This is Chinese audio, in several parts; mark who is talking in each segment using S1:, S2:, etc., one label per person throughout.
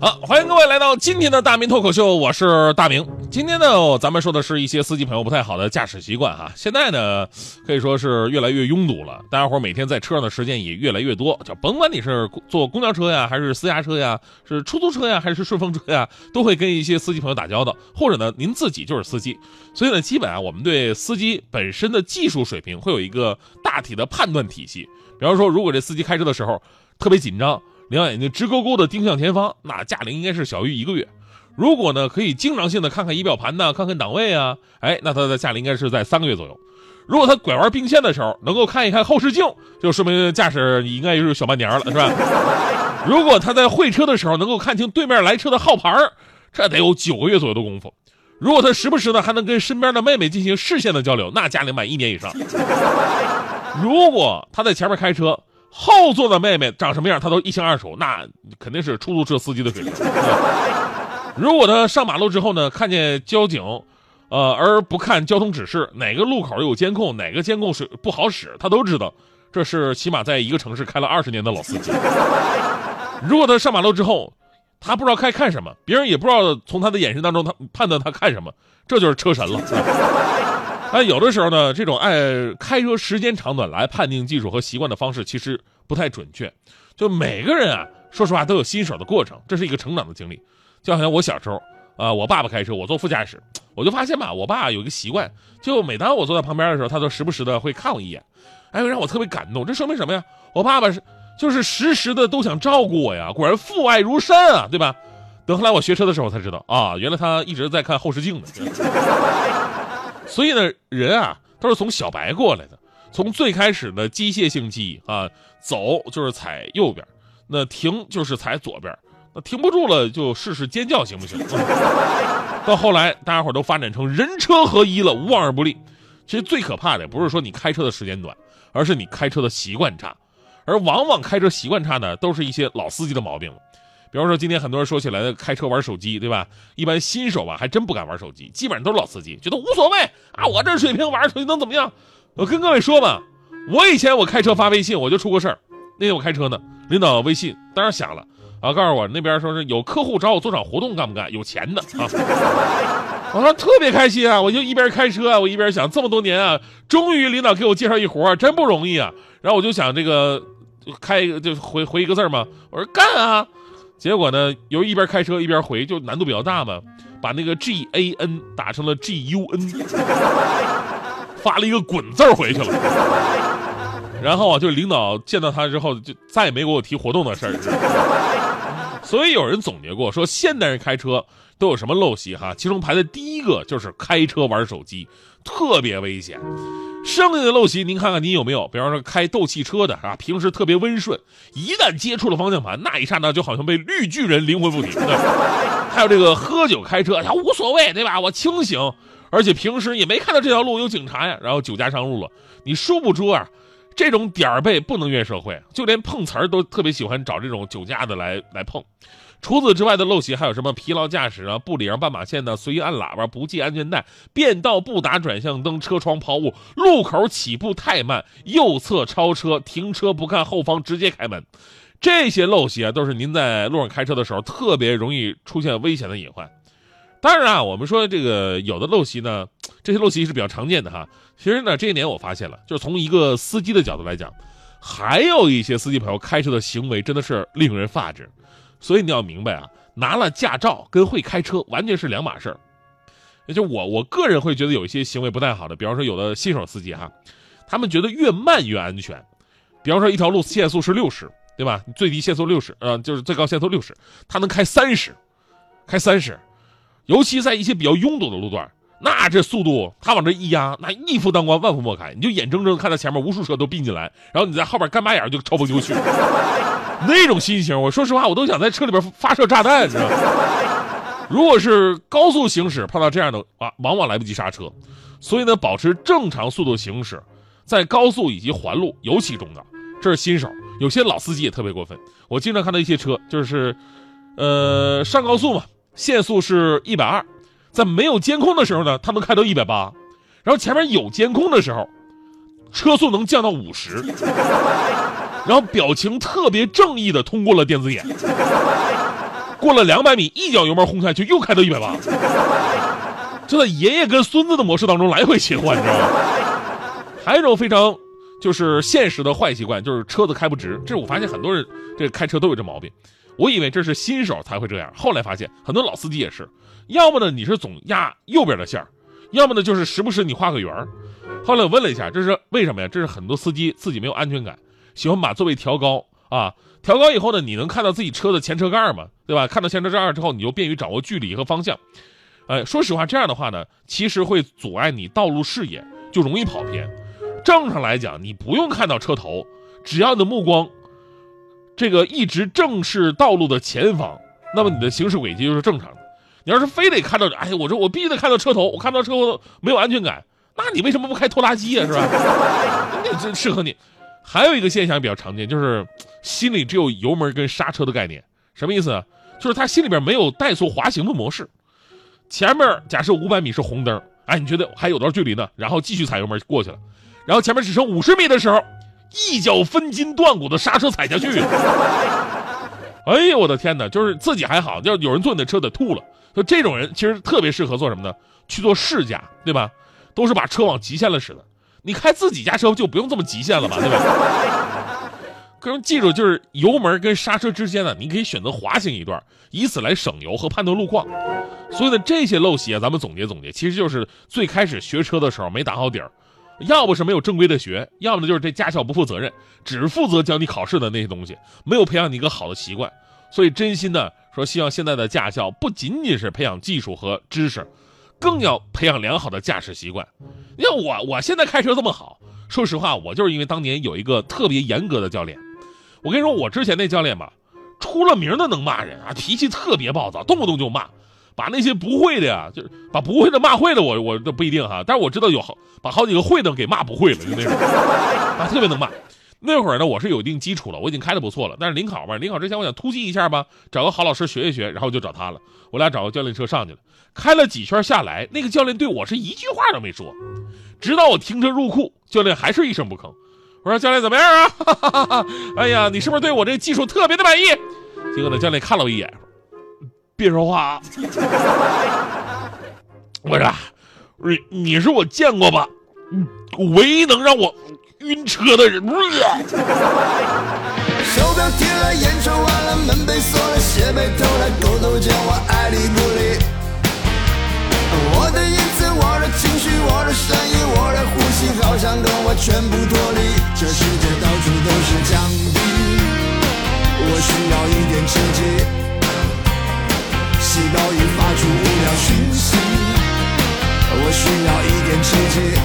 S1: 好，欢迎各位来到今天的大明脱口秀，我是大明。今天呢，咱们说的是一些司机朋友不太好的驾驶习惯哈。现在呢，可以说是越来越拥堵了，大家伙每天在车上的时间也越来越多。就甭管你是坐公交车呀，还是私家车呀，是出租车呀，还是顺风车呀，都会跟一些司机朋友打交道，或者呢，您自己就是司机。所以呢，基本啊，我们对司机本身的技术水平会有一个大体的判断体系。比方说，如果这司机开车的时候特别紧张。两眼睛直勾勾的盯向前方，那驾龄应该是小于一个月。如果呢，可以经常性的看看仪表盘呢，看看档位啊，哎，那他的驾龄应该是在三个月左右。如果他拐弯并线的时候能够看一看后视镜，就说明驾驶应该是小半年了，是吧？如果他在会车的时候能够看清对面来车的号牌这得有九个月左右的功夫。如果他时不时的还能跟身边的妹妹进行视线的交流，那驾龄满一年以上。如果他在前面开车。后座的妹妹长什么样，他都一清二楚，那肯定是出租车司机的水平。如果他上马路之后呢，看见交警，呃，而不看交通指示，哪个路口有监控，哪个监控是不好使，他都知道，这是起码在一个城市开了二十年的老司机。如果他上马路之后，他不知道该看什么，别人也不知道从他的眼神当中他判断他看什么，这就是车神了。但有的时候呢，这种按开车时间长短来判定技术和习惯的方式，其实不太准确。就每个人啊，说实话都有新手的过程，这是一个成长的经历。就好像我小时候，啊，我爸爸开车，我坐副驾驶，我就发现吧，我爸有一个习惯，就每当我坐在旁边的时候，他都时不时的会看我一眼，哎，让我特别感动。这说明什么呀？我爸爸是就是时时的都想照顾我呀，果然父爱如山啊，对吧？等后来我学车的时候才知道啊，原来他一直在看后视镜呢。所以呢，人啊都是从小白过来的，从最开始的机械性记忆啊，走就是踩右边，那停就是踩左边，那停不住了就试试尖叫行不行？到后来大家伙都发展成人车合一了，无往而不利。其实最可怕的不是说你开车的时间短，而是你开车的习惯差，而往往开车习惯差呢，都是一些老司机的毛病。比方说，今天很多人说起来的开车玩手机，对吧？一般新手吧还真不敢玩手机，基本上都是老司机，觉得无所谓啊。我这水平玩手机能怎么样？我跟各位说吧，我以前我开车发微信，我就出过事儿。那天我开车呢，领导微信当然响了啊，告诉我那边说是有客户找我做场活动，干不干？有钱的啊！我说特别开心啊，我就一边开车啊，我一边想，这么多年啊，终于领导给我介绍一活，真不容易啊。然后我就想这个开一个就回回一个字嘛，我说干啊。结果呢，由于一边开车一边回，就难度比较大嘛，把那个 G A N 打成了 G U N，发了一个滚字回去了。然后啊，就领导见到他之后，就再也没给我提活动的事儿。所以有人总结过，说现代人开车都有什么陋习哈？其中排的第一个就是开车玩手机，特别危险。剩下的陋习，您看看您有没有？比方说开斗气车的啊，平时特别温顺，一旦接触了方向盘，那一刹那就好像被绿巨人灵魂附体。还有这个喝酒开车，他无所谓，对吧？我清醒，而且平时也没看到这条路有警察呀。然后酒驾上路了，你殊不知啊，这种点儿背不能怨社会，就连碰瓷儿都特别喜欢找这种酒驾的来来碰。除此之外的陋习还有什么？疲劳驾驶啊，不礼让斑马线呢，随意按喇叭，不系安全带，变道不打转向灯，车窗抛物，路口起步太慢，右侧超车，停车不看后方直接开门，这些陋习啊，都是您在路上开车的时候特别容易出现危险的隐患。当然啊，我们说这个有的陋习呢，这些陋习是比较常见的哈。其实呢，这些年我发现了，就是从一个司机的角度来讲，还有一些司机朋友开车的行为真的是令人发指。所以你要明白啊，拿了驾照跟会开车完全是两码事儿。就我我个人会觉得有一些行为不太好的，比方说有的新手司机哈，他们觉得越慢越安全。比方说一条路限速是六十，对吧？最低限速六十，呃，就是最高限速六十，他能开三十，开三十。尤其在一些比较拥堵的路段，那这速度，他往这一压，那一夫当关，万夫莫开，你就眼睁睁看到前面无数车都并进来，然后你在后边干巴眼就超风就去，那种心情，我说实话，我都想在车里边发射炸弹，你知道吗？如果是高速行驶，碰到这样的啊，往往来不及刹车，所以呢，保持正常速度行驶，在高速以及环路尤其重要。这是新手，有些老司机也特别过分。我经常看到一些车，就是，呃，上高速嘛，限速是一百二，在没有监控的时候呢，他能开到一百八，然后前面有监控的时候，车速能降到五十，然后表情特别正义的通过了电子眼。过了两百米，一脚油门轰下去，又开到一百八，就在爷爷跟孙子的模式当中来回切换，你知道吗？还有一种非常就是现实的坏习惯，就是车子开不直。这是我发现很多人这开车都有这毛病。我以为这是新手才会这样，后来发现很多老司机也是，要么呢你是总压右边的线儿，要么呢就是时不时你画个圆儿。后来我问了一下，这是为什么呀？这是很多司机自己没有安全感，喜欢把座位调高啊。调高以后呢，你能看到自己车的前车盖嘛，对吧？看到前车盖之后，你就便于掌握距离和方向。哎，说实话，这样的话呢，其实会阻碍你道路视野，就容易跑偏。正常来讲，你不用看到车头，只要你的目光这个一直正视道路的前方，那么你的行驶轨迹就是正常的。你要是非得看到，哎，我说我必须得看到车头，我看不到车头没有安全感，那你为什么不开拖拉机啊？是吧？那这适合你。还有一个现象比较常见，就是心里只有油门跟刹车的概念。什么意思啊？就是他心里边没有怠速滑行的模式。前面假设五百米是红灯，哎，你觉得还有段距离呢，然后继续踩油门过去了，然后前面只剩五十米的时候，一脚分筋断骨的刹车踩下去。哎呦，我的天哪！就是自己还好，要有人坐你的车得吐了。就这种人其实特别适合做什么呢？去做试驾，对吧？都是把车往极限了使的。你开自己家车就不用这么极限了吧，对吧？各位记住，就是油门跟刹车之间呢，你可以选择滑行一段，以此来省油和判断路况。所以呢，这些陋习啊，咱们总结总结，其实就是最开始学车的时候没打好底儿，要不是没有正规的学，要么就是这驾校不负责任，只负责教你考试的那些东西，没有培养你一个好的习惯。所以真心的说，希望现在的驾校不仅仅是培养技术和知识。更要培养良好的驾驶习惯。你看我，我现在开车这么好，说实话，我就是因为当年有一个特别严格的教练。我跟你说，我之前那教练吧，出了名的能骂人啊，脾气特别暴躁，动不动就骂，把那些不会的呀，就是把不会的骂会的，我我都不一定哈，但是我知道有好把好几个会的给骂不会了，就那种，啊，特别能骂。那会儿呢，我是有一定基础了，我已经开的不错了。但是临考嘛，临考之前我想突击一下吧，找个好老师学一学，然后就找他了。我俩找个教练车上去了，开了几圈下来，那个教练对我是一句话都没说，直到我停车入库，教练还是一声不吭。我说教练怎么样啊？哈哈哈哈哎呀，你是不是对我这个技术特别的满意？结果呢，教练看了我一眼，别说话啊。我说，你你是我见过吧，唯一能让我。晕车的人，
S2: 手表贴了，烟抽完了，门被锁了，鞋被偷了，狗都叫我爱理不理。我的言辞，我的情绪，我的声音，我的呼吸，好像跟我全部脱离。这世界到处都是墙壁，我需要一点刺激。细胞已发出无聊讯息，我需要一点刺激。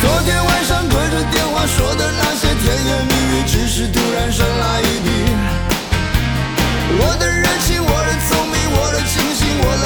S2: 昨天晚上对着电话说的那些甜言蜜语，只是突然生来一笔。我的热情，我的聪明，我的清醒，我的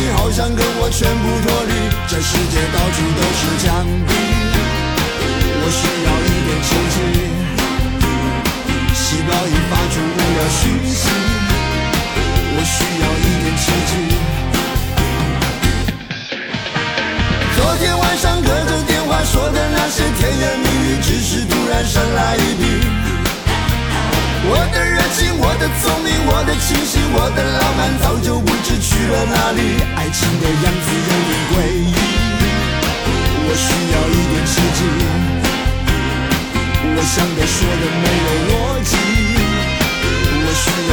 S2: 你好像跟我全部脱离。这世界到处都是墙壁，我需要一点刺激。细胞已发出无聊讯息，我需要一点刺激。我的清醒，我的浪漫，早就不知去了哪里。爱情的样子有点诡异，我需要一点刺激。我想的说的没有逻辑，我需要